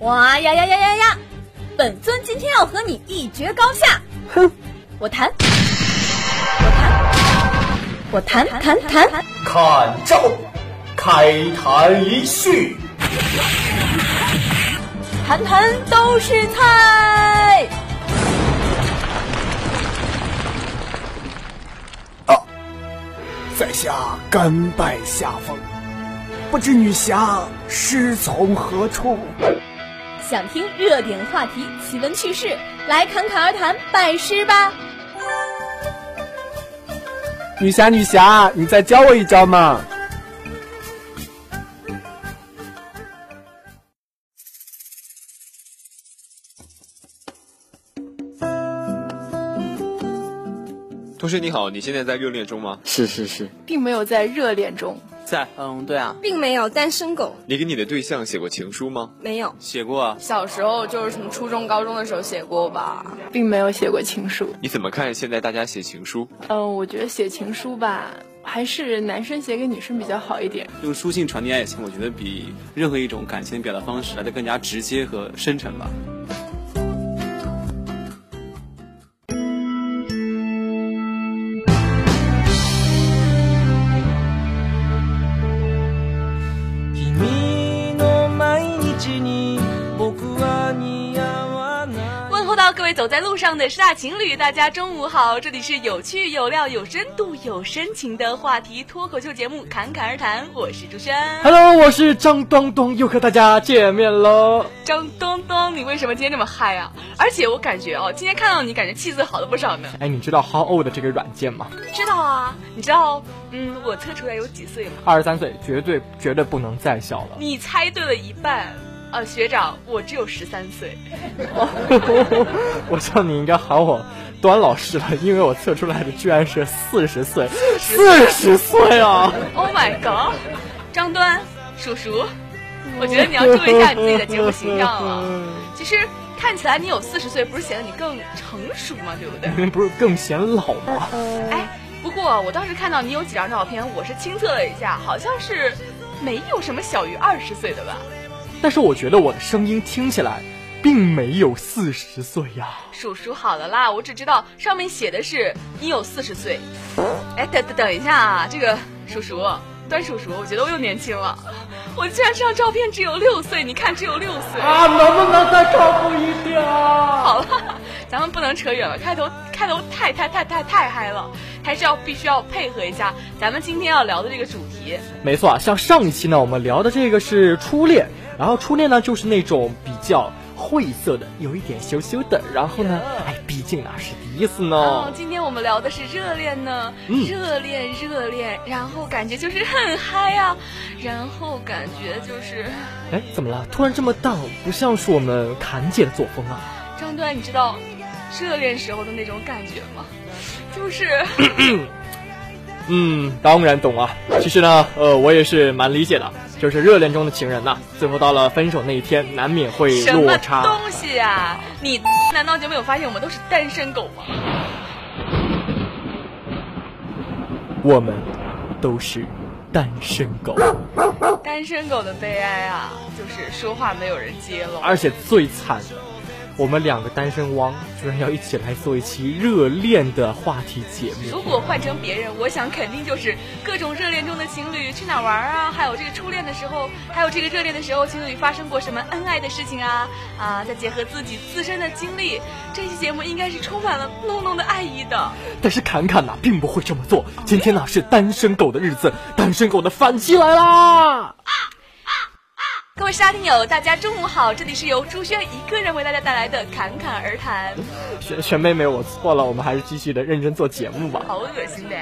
哇呀呀呀呀呀！本尊今天要和你一决高下。哼，我弹，我弹，我弹弹弹。看招，开坛一序。弹弹都是菜。啊，在下甘拜下风，不知女侠师从何处？想听热点话题、奇闻趣事，来侃侃而谈，拜师吧。女侠，女侠，你再教我一招嘛！同学你好，你现在在热恋中吗？是是是，并没有在热恋中。在，嗯，对啊，并没有单身狗。你给你的对象写过情书吗？没有，写过啊。小时候就是什么初中、高中的时候写过吧，并没有写过情书。你怎么看现在大家写情书？嗯，我觉得写情书吧，还是男生写给女生比较好一点。用书信传递爱情，我觉得比任何一种感情表达方式来的更加直接和深沉吧。各位走在路上的十大情侣，大家中午好！这里是有趣、有料、有深度、有深情的话题脱口秀节目《侃侃而谈》，我是朱轩。Hello，我是张东东，又和大家见面喽。张东东，你为什么今天这么嗨啊？而且我感觉哦，今天看到你，感觉气色好了不少呢。哎，你知道 How Old 这个软件吗？知道啊。你知道，嗯，我测出来有几岁吗？二十三岁，绝对绝对不能再小了。你猜对了一半。呃，学长，我只有十三岁。我叫你应该喊我端老师了，因为我测出来的居然是四十岁，四十岁啊！Oh my god，张端叔叔，我觉得你要注意一下你自己的节目形象了。其实看起来你有四十岁，不是显得你更成熟吗？对不对？不是更显老吗？哎，不过我当时看到你有几张照片，我是亲测了一下，好像是没有什么小于二十岁的吧。但是我觉得我的声音听起来，并没有四十岁呀。叔叔，好了啦，我只知道上面写的是你有四十岁。哎，等等等一下啊，这个叔叔，端叔叔，我觉得我又年轻了。我居然这张照片只有六岁，你看只有六岁啊！能不能再靠谱一点？好了，咱们不能扯远了，开头开头太太太太太嗨了，还是要必须要配合一下咱们今天要聊的这个主题。没错，像上一期呢，我们聊的这个是初恋。然后初恋呢，就是那种比较晦涩的，有一点羞羞的。然后呢，哎，毕竟那是第一次呢。哦，今天我们聊的是热恋呢，热恋热恋，然后感觉就是很嗨啊，然后感觉就是，哎，怎么了？突然这么荡，不像是我们侃姐的作风啊。张端，你知道热恋时候的那种感觉吗？就是，嗯，当然懂啊。其实呢，呃，我也是蛮理解的。就是热恋中的情人呐，最后到了分手那一天，难免会落差。什么东西啊？你难道就没有发现我们都是单身狗吗？我们都是单身狗。单身狗的悲哀啊，就是说话没有人接了。而且最惨的。我们两个单身汪居然要一起来做一期热恋的话题节目。如果换成别人，我想肯定就是各种热恋中的情侣去哪玩啊，还有这个初恋的时候，还有这个热恋的时候，情侣发生过什么恩爱的事情啊啊！再结合自己自身的经历，这期节目应该是充满了浓浓的爱意的。但是侃侃呐，并不会这么做。今天呢是单身狗的日子，单身狗的反击来啦！各位沙听友，大家中午好！这里是由朱轩一个人为大家带来的侃侃而谈。玄玄妹妹，我错了，我们还是继续的认真做节目吧。好恶心的！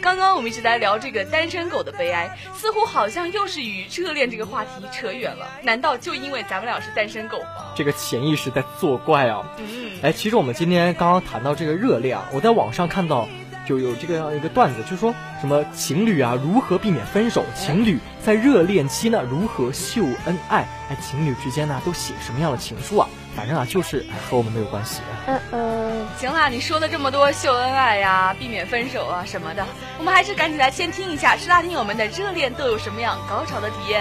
刚刚我们一直在聊这个单身狗的悲哀，似乎好像又是与热恋这个话题扯远了。难道就因为咱们俩是单身狗吗？这个潜意识在作怪啊！嗯，哎，其实我们今天刚刚谈到这个热恋啊，我在网上看到。就有这个样一个段子，就是说什么情侣啊如何避免分手，情侣在热恋期呢如何秀恩爱，哎，情侣之间呢都写什么样的情书啊？反正啊就是和我们没有关系。嗯嗯，行了，你说的这么多秀恩爱呀、避免分手啊什么的，我们还是赶紧来先听一下，是大听友们的热恋都有什么样高潮的体验。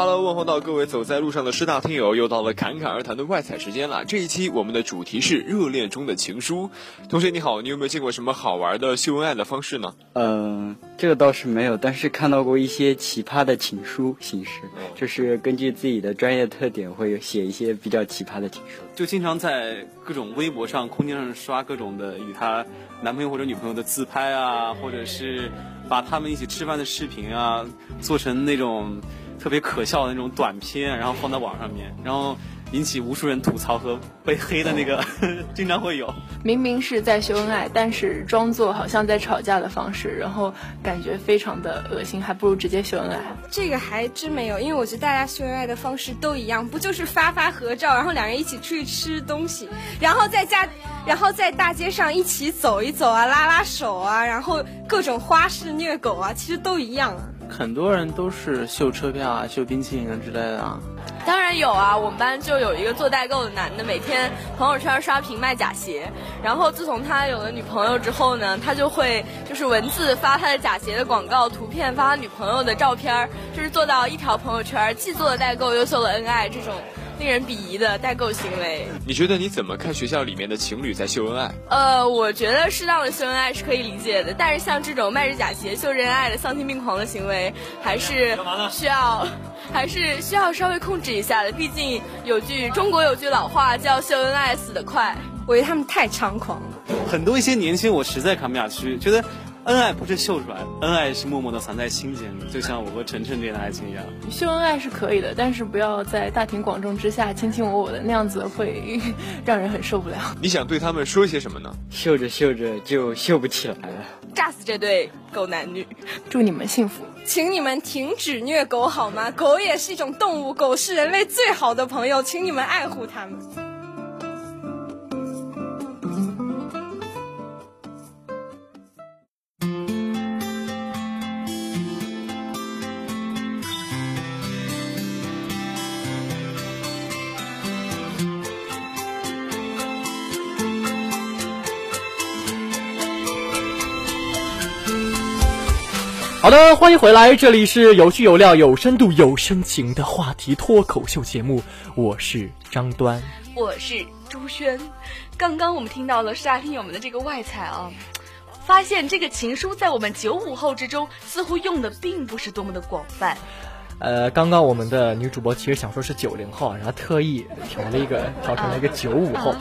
Hello，问候到各位走在路上的师大听友，又到了侃侃而谈的外采时间了。这一期我们的主题是热恋中的情书。同学你好，你有没有见过什么好玩的秀恩爱的方式呢？嗯，这个倒是没有，但是看到过一些奇葩的情书形式，就是根据自己的专业特点，会写一些比较奇葩的情书。就经常在各种微博上、空间上刷各种的与她男朋友或者女朋友的自拍啊，或者是把他们一起吃饭的视频啊，做成那种。特别可笑的那种短片，然后放在网上面，然后引起无数人吐槽和被黑的那个，经常会有。明明是在秀恩爱，但是装作好像在吵架的方式，然后感觉非常的恶心，还不如直接秀恩爱。这个还真没有，因为我觉得大家秀恩爱的方式都一样，不就是发发合照，然后两人一起出去吃东西，然后在家，然后在大街上一起走一走啊，拉拉手啊，然后各种花式虐狗啊，其实都一样啊。很多人都是秀车票啊、秀冰淇淋啊之类的啊。当然有啊，我们班就有一个做代购的男的，每天朋友圈刷屏卖假鞋。然后自从他有了女朋友之后呢，他就会就是文字发他的假鞋的广告，图片发他女朋友的照片，就是做到一条朋友圈既做了代购又秀了恩爱这种。令人鄙夷的代购行为，你觉得你怎么看学校里面的情侣在秀恩爱？呃，我觉得适当的秀恩爱是可以理解的，但是像这种卖着假鞋秀恩爱的丧心病狂的行为，还是需要，还是需要稍微控制一下的。毕竟有句中国有句老话叫秀恩爱死得快，我觉得他们太猖狂了。很多一些年轻我实在看不下去，觉得。恩爱不是秀出来的，恩爱是默默的藏在心间里，就像我和晨晨之间的爱情一样。秀恩爱是可以的，但是不要在大庭广众之下卿卿我我的，那样子会 让人很受不了。你想对他们说些什么呢？秀着秀着就秀不起来了，炸死这对狗男女！祝你们幸福，请你们停止虐狗好吗？狗也是一种动物，狗是人类最好的朋友，请你们爱护它们。好的，欢迎回来，这里是有趣有料、有深度、有深情的话题脱口秀节目，我是张端，我是朱轩。刚刚我们听到了沙听友们的这个外采啊，发现这个情书在我们九五后之中似乎用的并不是多么的广泛。呃，刚刚我们的女主播其实想说是九零后，然后特意调了一个调成了一个九五后。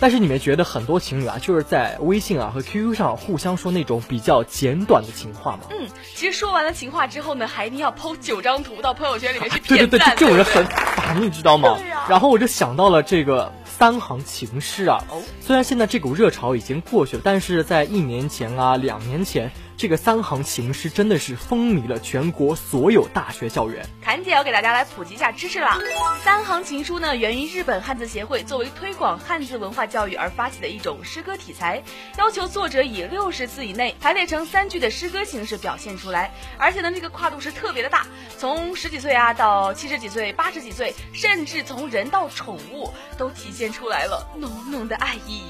但是你们觉得很多情侣啊，就是在微信啊和 QQ 上互相说那种比较简短的情话吗？嗯，其实说完了情话之后呢，还一定要 PO 九张图到朋友圈里面去对 对对，这种人很烦，你知道吗？然后我就想到了这个三行情诗啊。虽然现在这股热潮已经过去了，但是在一年前啊、两年前。这个三行情诗真的是风靡了全国所有大学校园。侃姐要给大家来普及一下知识了。三行情书呢，源于日本汉字协会作为推广汉字文化教育而发起的一种诗歌题材，要求作者以六十字以内排列成三句的诗歌形式表现出来。而且呢，这个跨度是特别的大，从十几岁啊到七十几岁、八十几岁，甚至从人到宠物，都体现出来了浓浓的爱意。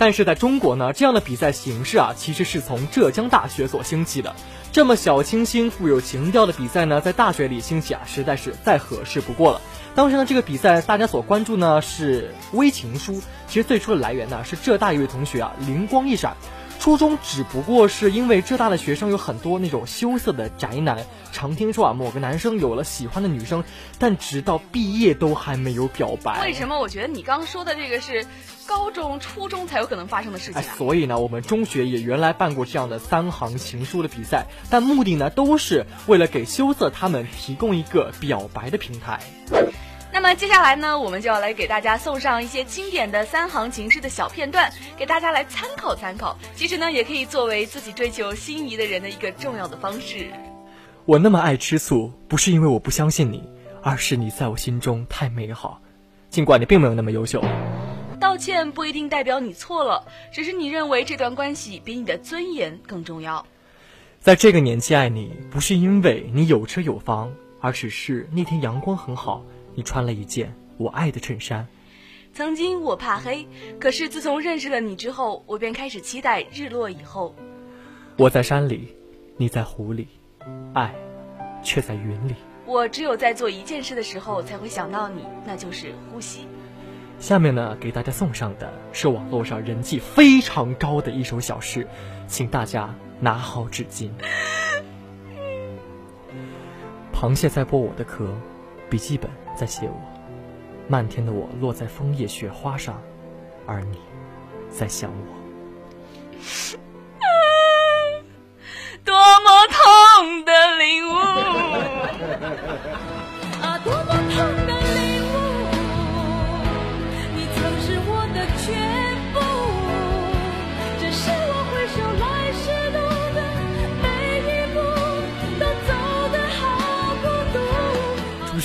但是在中国呢，这样的比赛形式啊，其实是从浙江大学所兴起的。这么小清新、富有情调的比赛呢，在大学里兴起啊，实在是再合适不过了。当时呢，这个比赛大家所关注呢是微情书，其实最初的来源呢是浙大一位同学啊灵光一闪。初中只不过是因为浙大的学生有很多那种羞涩的宅男，常听说啊某个男生有了喜欢的女生，但直到毕业都还没有表白。为什么？我觉得你刚说的这个是高中、初中才有可能发生的事情。哎，所以呢，我们中学也原来办过这样的三行情书的比赛，但目的呢都是为了给羞涩他们提供一个表白的平台。那么接下来呢，我们就要来给大家送上一些经典的三行情诗的小片段，给大家来参考参考。其实呢，也可以作为自己追求心仪的人的一个重要的方式。我那么爱吃醋，不是因为我不相信你，而是你在我心中太美好，尽管你并没有那么优秀。道歉不一定代表你错了，只是你认为这段关系比你的尊严更重要。在这个年纪爱你，不是因为你有车有房，而只是那天阳光很好。你穿了一件我爱的衬衫。曾经我怕黑，可是自从认识了你之后，我便开始期待日落以后。我在山里，你在湖里，爱却在云里。我只有在做一件事的时候才会想到你，那就是呼吸。下面呢，给大家送上的是网络上人气非常高的一首小诗，请大家拿好纸巾。螃蟹在剥我的壳，笔记本在写我，漫天的我落在枫叶雪花上，而你在想我。多么痛的领悟！啊，多么痛的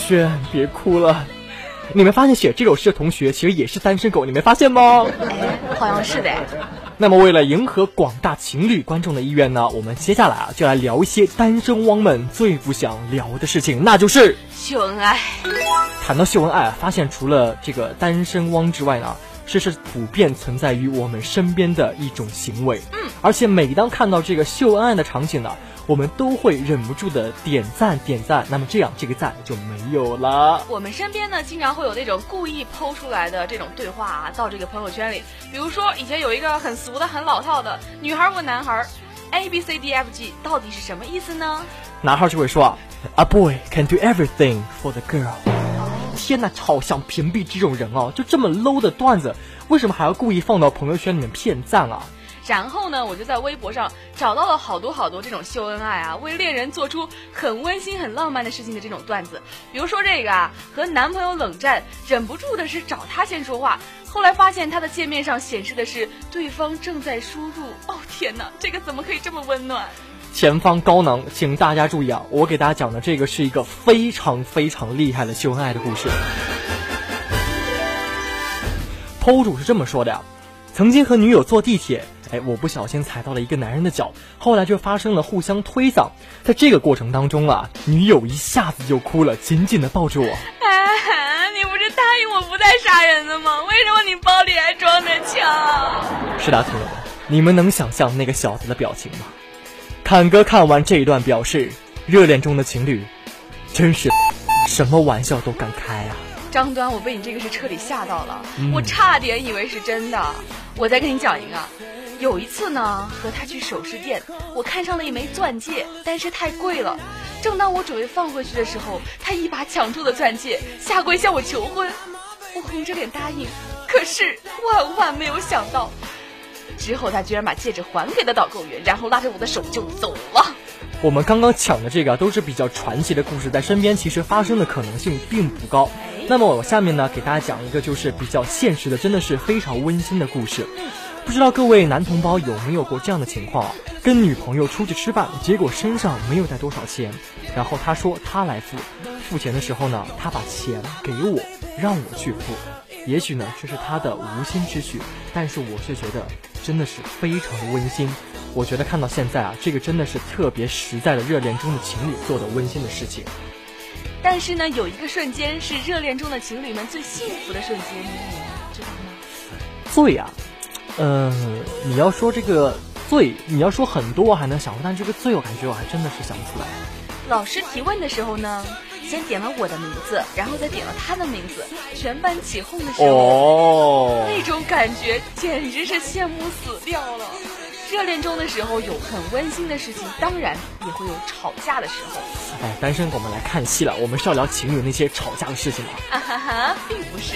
轩，别哭了。你没发现写这首诗的同学其实也是单身狗，你没发现吗？哎，好像是的。那么，为了迎合广大情侣观众的意愿呢，我们接下来啊就来聊一些单身汪们最不想聊的事情，那就是秀恩爱。谈到秀恩爱，发现除了这个单身汪之外呢，这是普遍存在于我们身边的一种行为。嗯，而且每当看到这个秀恩爱的场景呢。我们都会忍不住的点赞点赞，那么这样这个赞就没有了。我们身边呢，经常会有那种故意剖出来的这种对话啊，到这个朋友圈里。比如说，以前有一个很俗的、很老套的，女孩问男孩，A B C D F G 到底是什么意思呢？男孩就会说，A boy can do everything for the girl。天呐，好想屏蔽这种人哦！就这么 low 的段子，为什么还要故意放到朋友圈里面骗赞啊？然后呢，我就在微博上找到了好多好多这种秀恩爱啊，为恋人做出很温馨、很浪漫的事情的这种段子。比如说这个啊，和男朋友冷战，忍不住的是找他先说话，后来发现他的界面上显示的是对方正在输入。哦天哪，这个怎么可以这么温暖？前方高能，请大家注意啊！我给大家讲的这个是一个非常非常厉害的秀恩爱的故事。PO 主是这么说的呀，曾经和女友坐地铁。哎，我不小心踩到了一个男人的脚，后来就发生了互相推搡。在这个过程当中啊，女友一下子就哭了，紧紧的抱住我。哎，你不是答应我不再杀人了吗？为什么你包里还装着枪？是的，朋友们，你们能想象那个小子的表情吗？侃哥看完这一段表示，热恋中的情侣，真是什么玩笑都敢开啊！张端，我被你这个是彻底吓到了，我差点以为是真的。我再跟你讲一个。有一次呢，和他去首饰店，我看上了一枚钻戒，但是太贵了。正当我准备放回去的时候，他一把抢住了钻戒，下跪向我求婚。我红着脸答应，可是万万没有想到，之后他居然把戒指还给了导购员，然后拉着我的手就走了。我们刚刚抢的这个都是比较传奇的故事，在身边其实发生的可能性并不高。那么我下面呢，给大家讲一个就是比较现实的，真的是非常温馨的故事。不知道各位男同胞有没有过这样的情况？跟女朋友出去吃饭，结果身上没有带多少钱，然后他说他来付，付钱的时候呢，他把钱给我，让我去付。也许呢，这是他的无心之举，但是我却觉得真的是非常的温馨。我觉得看到现在啊，这个真的是特别实在的热恋中的情侣做的温馨的事情。但是呢，有一个瞬间是热恋中的情侣们最幸福的瞬间，你知道吗？醉呀！嗯，你要说这个罪，你要说很多我还能想出，但这个罪我感觉我还真的是想不出来。老师提问的时候呢，先点了我的名字，然后再点了他的名字，全班起哄的时候，哦，那种感觉简直是羡慕死掉了。热恋中的时候有很温馨的事情，当然也会有吵架的时候。哎，单身狗们来看戏了，我们是要聊情侣那些吵架的事情吗？啊哈哈，并不是。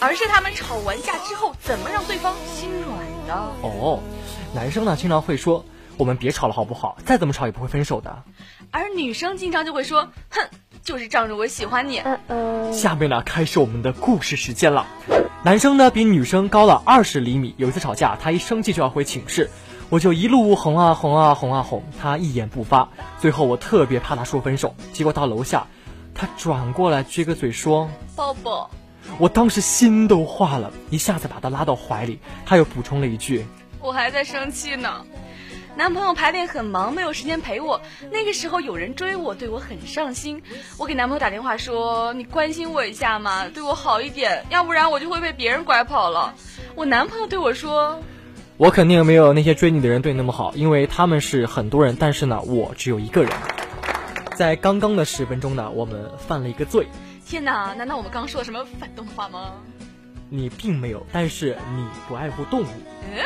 而是他们吵完架之后，怎么让对方心软的？哦，男生呢经常会说：“我们别吵了，好不好？再怎么吵也不会分手的。”而女生经常就会说：“哼，就是仗着我喜欢你。”下面呢开始我们的故事时间了。男生呢比女生高了二十厘米，有一次吵架，他一生气就要回寝室，我就一路哄啊哄啊哄啊哄，他一言不发。最后我特别怕他说分手，结果到楼下，他转过来撅个嘴说：“抱抱。”我当时心都化了，一下子把他拉到怀里。他又补充了一句：“我还在生气呢，男朋友排练很忙，没有时间陪我。那个时候有人追我，对我很上心。我给男朋友打电话说：‘你关心我一下嘛，对我好一点，要不然我就会被别人拐跑了。’我男朋友对我说：‘我肯定没有那些追你的人对你那么好，因为他们是很多人，但是呢，我只有一个人。’在刚刚的十分钟呢，我们犯了一个罪。天哪，难道我们刚说了什么反动的话吗？你并没有，但是你不爱护动物，嗯，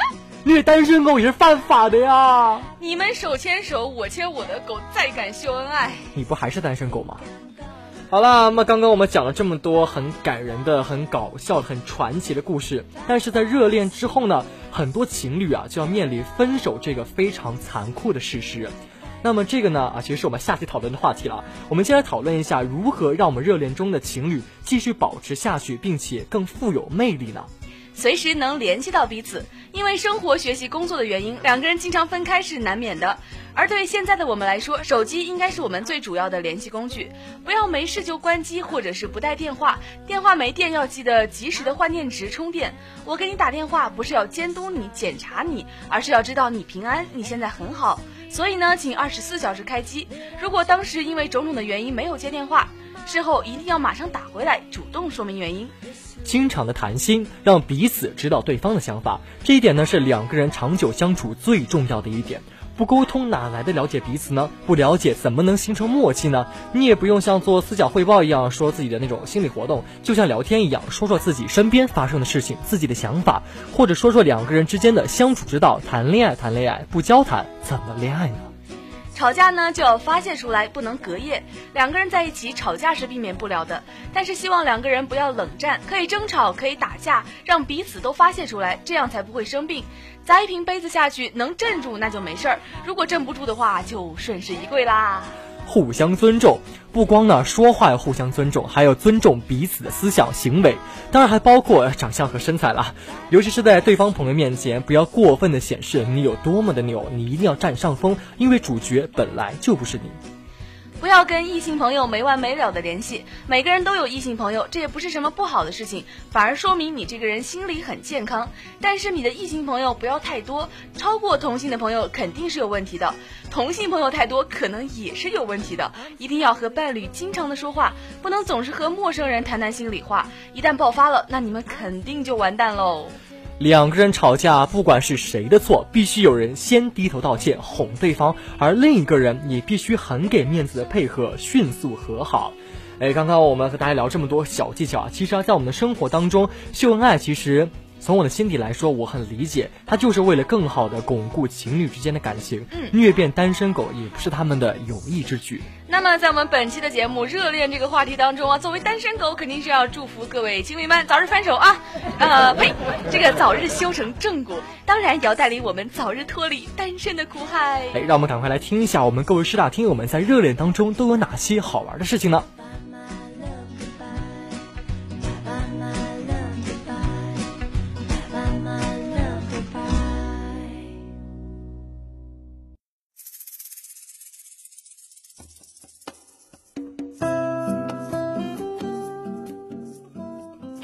虐单身狗也是犯法的呀。你们手牵手，我牵我的狗，再敢秀恩爱，你不还是单身狗吗？好了，那么刚刚我们讲了这么多很感人的、很搞笑、很传奇的故事，但是在热恋之后呢，很多情侣啊就要面临分手这个非常残酷的事实。那么这个呢啊，其实是我们下期讨论的话题了。我们先来讨论一下如何让我们热恋中的情侣继续保持下去，并且更富有魅力呢？随时能联系到彼此。因为生活、学习、工作的原因，两个人经常分开是难免的。而对现在的我们来说，手机应该是我们最主要的联系工具。不要没事就关机，或者是不带电话。电话没电要记得及时的换电池充电。我给你打电话不是要监督你、检查你，而是要知道你平安，你现在很好。所以呢，请二十四小时开机。如果当时因为种种的原因没有接电话，事后一定要马上打回来，主动说明原因。经常的谈心，让彼此知道对方的想法，这一点呢是两个人长久相处最重要的一点。不沟通哪来的了解彼此呢？不了解怎么能形成默契呢？你也不用像做思想汇报一样说自己的那种心理活动，就像聊天一样，说说自己身边发生的事情、自己的想法，或者说说两个人之间的相处之道。谈恋爱，谈恋爱，不交谈怎么恋爱呢？吵架呢就要发泄出来，不能隔夜。两个人在一起吵架是避免不了的，但是希望两个人不要冷战，可以争吵，可以打架，让彼此都发泄出来，这样才不会生病。砸一瓶杯子下去，能镇住那就没事儿；如果镇不住的话，就顺势一跪啦。互相尊重，不光呢说话要互相尊重，还要尊重彼此的思想行为，当然还包括长相和身材了。尤其是在对方朋友面前，不要过分的显示你有多么的牛，你一定要占上风，因为主角本来就不是你。不要跟异性朋友没完没了的联系，每个人都有异性朋友，这也不是什么不好的事情，反而说明你这个人心理很健康。但是你的异性朋友不要太多，超过同性的朋友肯定是有问题的，同性朋友太多可能也是有问题的。一定要和伴侣经常的说话，不能总是和陌生人谈谈心里话，一旦爆发了，那你们肯定就完蛋喽。两个人吵架，不管是谁的错，必须有人先低头道歉，哄对方，而另一个人也必须很给面子的配合，迅速和好。哎，刚刚我们和大家聊这么多小技巧啊，其实啊，在我们的生活当中，秀恩爱其实。从我的心底来说，我很理解，他就是为了更好的巩固情侣之间的感情。嗯，虐变单身狗也不是他们的有意之举。那么，在我们本期的节目热恋这个话题当中啊，作为单身狗，肯定是要祝福各位情侣们早日分手啊！呃，呸，这个早日修成正果，当然也要带领我们早日脱离单身的苦海。哎，让我们赶快来听一下，我们各位师大听友们在热恋当中都有哪些好玩的事情呢？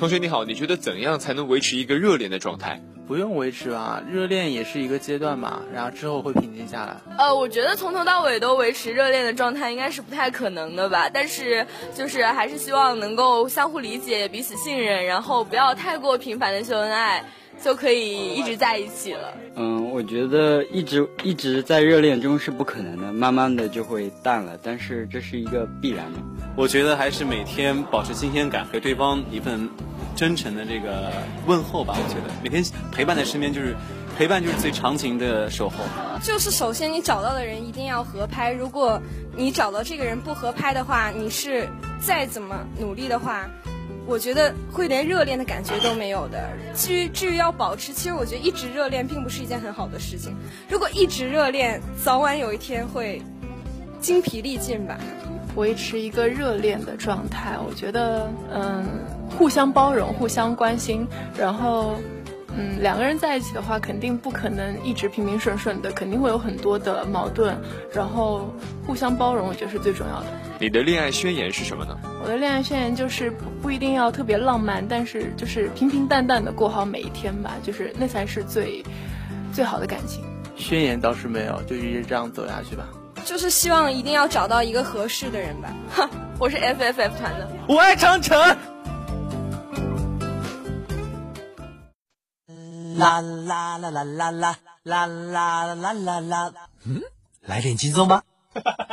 同学你好，你觉得怎样才能维持一个热恋的状态？不用维持吧，热恋也是一个阶段嘛，然后之后会平静下来。呃，我觉得从头到尾都维持热恋的状态应该是不太可能的吧，但是就是还是希望能够相互理解、彼此信任，然后不要太过频繁的秀恩爱，就可以一直在一起了。嗯，我觉得一直一直在热恋中是不可能的，慢慢的就会淡了，但是这是一个必然的。我觉得还是每天保持新鲜感，给对方一份真诚的这个问候吧。我觉得每天陪伴在身边，就是陪伴就是最长情的守候。就是首先你找到的人一定要合拍，如果你找到这个人不合拍的话，你是再怎么努力的话，我觉得会连热恋的感觉都没有的。至于至于要保持，其实我觉得一直热恋并不是一件很好的事情。如果一直热恋，早晚有一天会精疲力尽吧。维持一个热恋的状态，我觉得，嗯，互相包容，互相关心，然后，嗯，两个人在一起的话，肯定不可能一直平平顺顺的，肯定会有很多的矛盾，然后互相包容，我觉得是最重要的。你的恋爱宣言是什么呢？我的恋爱宣言就是不不一定要特别浪漫，但是就是平平淡淡的过好每一天吧，就是那才是最最好的感情。宣言倒是没有，就一直这样走下去吧。就是希望一定要找到一个合适的人吧。哼，我是 FFF 团的，我爱长城。啦啦啦啦啦啦啦啦啦啦啦，嗯，来点轻松吧。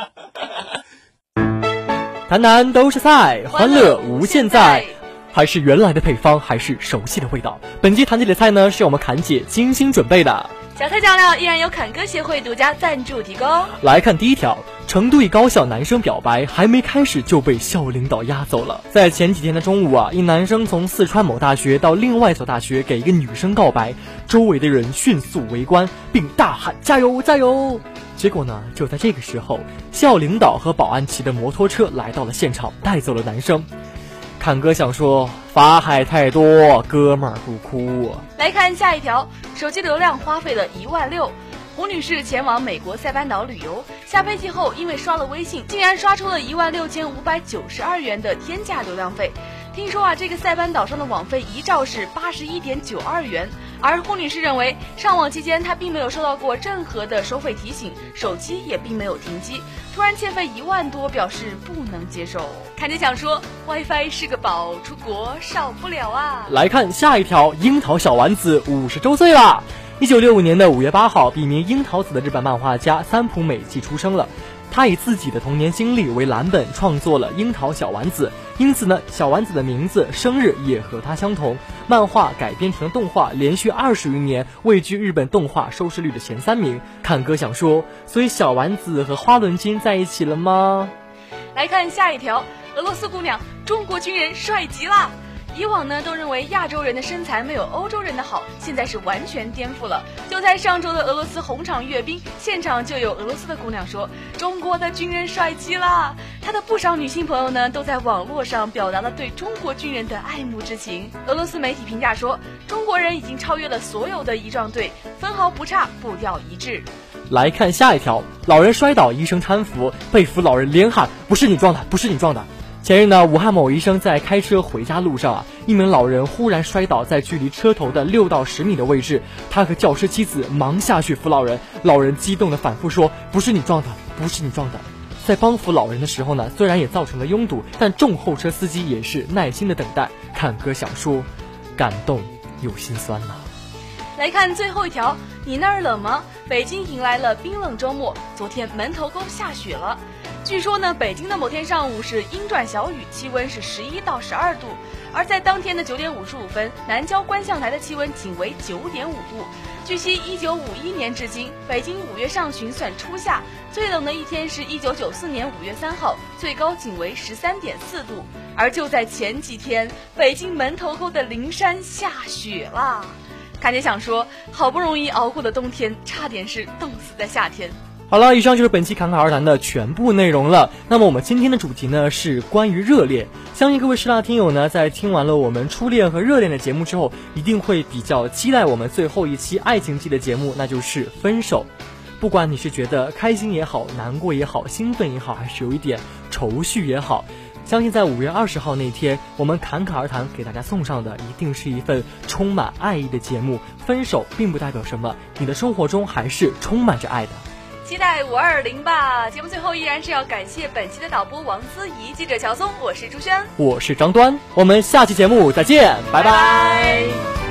谈谈都是菜，欢乐无限在。还是原来的配方，还是熟悉的味道。本期谈起的菜呢，是我们侃姐精心准备的。小菜酱料依然由侃哥协会独家赞助提供。来看第一条，成都一高校男生表白还没开始就被校领导押走了。在前几天的中午啊，一男生从四川某大学到另外一所大学给一个女生告白，周围的人迅速围观并大喊加油加油。结果呢，就在这个时候，校领导和保安骑着摩托车来到了现场，带走了男生。侃哥想说，法海太多，哥们儿不哭。来看下一条，手机流量花费了一万六。胡女士前往美国塞班岛旅游，下飞机后因为刷了微信，竟然刷出了一万六千五百九十二元的天价流量费。听说啊，这个塞班岛上的网费一兆是八十一点九二元。而胡女士认为，上网期间她并没有收到过任何的收费提醒，手机也并没有停机，突然欠费一万多，表示不能接受。看姐想说，WiFi 是个宝，出国少不了啊。来看下一条，樱桃小丸子五十周岁啦！一九六五年的五月八号，笔名樱桃子的日本漫画家三浦美纪出生了。他以自己的童年经历为蓝本，创作了《樱桃小丸子》，因此呢，小丸子的名字、生日也和他相同。漫画改编成了动画，连续二十余年位居日本动画收视率的前三名。看哥想说，所以小丸子和花轮君在一起了吗？来看下一条，俄罗斯姑娘，中国军人帅极了。以往呢，都认为亚洲人的身材没有欧洲人的好，现在是完全颠覆了。就在上周的俄罗斯红场阅兵，现场就有俄罗斯的姑娘说：“中国的军人帅极了。”她的不少女性朋友呢，都在网络上表达了对中国军人的爱慕之情。俄罗斯媒体评价说：“中国人已经超越了所有的仪仗队，分毫不差，步调一致。”来看下一条，老人摔倒，医生搀扶，被扶老人连喊：“不是你撞的，不是你撞的。”前日呢，武汉某医生在开车回家路上啊，一名老人忽然摔倒在距离车头的六到十米的位置，他和教师妻子忙下去扶老人，老人激动的反复说：“不是你撞的，不是你撞的。”在帮扶老人的时候呢，虽然也造成了拥堵，但重候车司机也是耐心的等待。看歌想说，感动又心酸呐。来看最后一条，你那儿冷吗？北京迎来了冰冷周末，昨天门头沟下雪了。据说呢，北京的某天上午是阴转小雨，气温是十一到十二度；而在当天的九点五十五分，南郊观象台的气温仅为九点五度。据悉，一九五一年至今，北京五月上旬算初夏，最冷的一天是一九九四年五月三号，最高仅为十三点四度。而就在前几天，北京门头沟的灵山下雪啦。看姐想说，好不容易熬过的冬天，差点是冻死在夏天。好了，以上就是本期侃侃而谈的全部内容了。那么我们今天的主题呢是关于热恋。相信各位师大听友呢，在听完了我们初恋和热恋的节目之后，一定会比较期待我们最后一期爱情季的节目，那就是分手。不管你是觉得开心也好，难过也好，兴奋也好，还是有一点愁绪也好，相信在五月二十号那天，我们侃侃而谈给大家送上的一定是一份充满爱意的节目。分手并不代表什么，你的生活中还是充满着爱的。期待五二零吧！节目最后依然是要感谢本期的导播王思怡、记者乔松，我是朱轩，我是张端，我们下期节目再见，拜拜。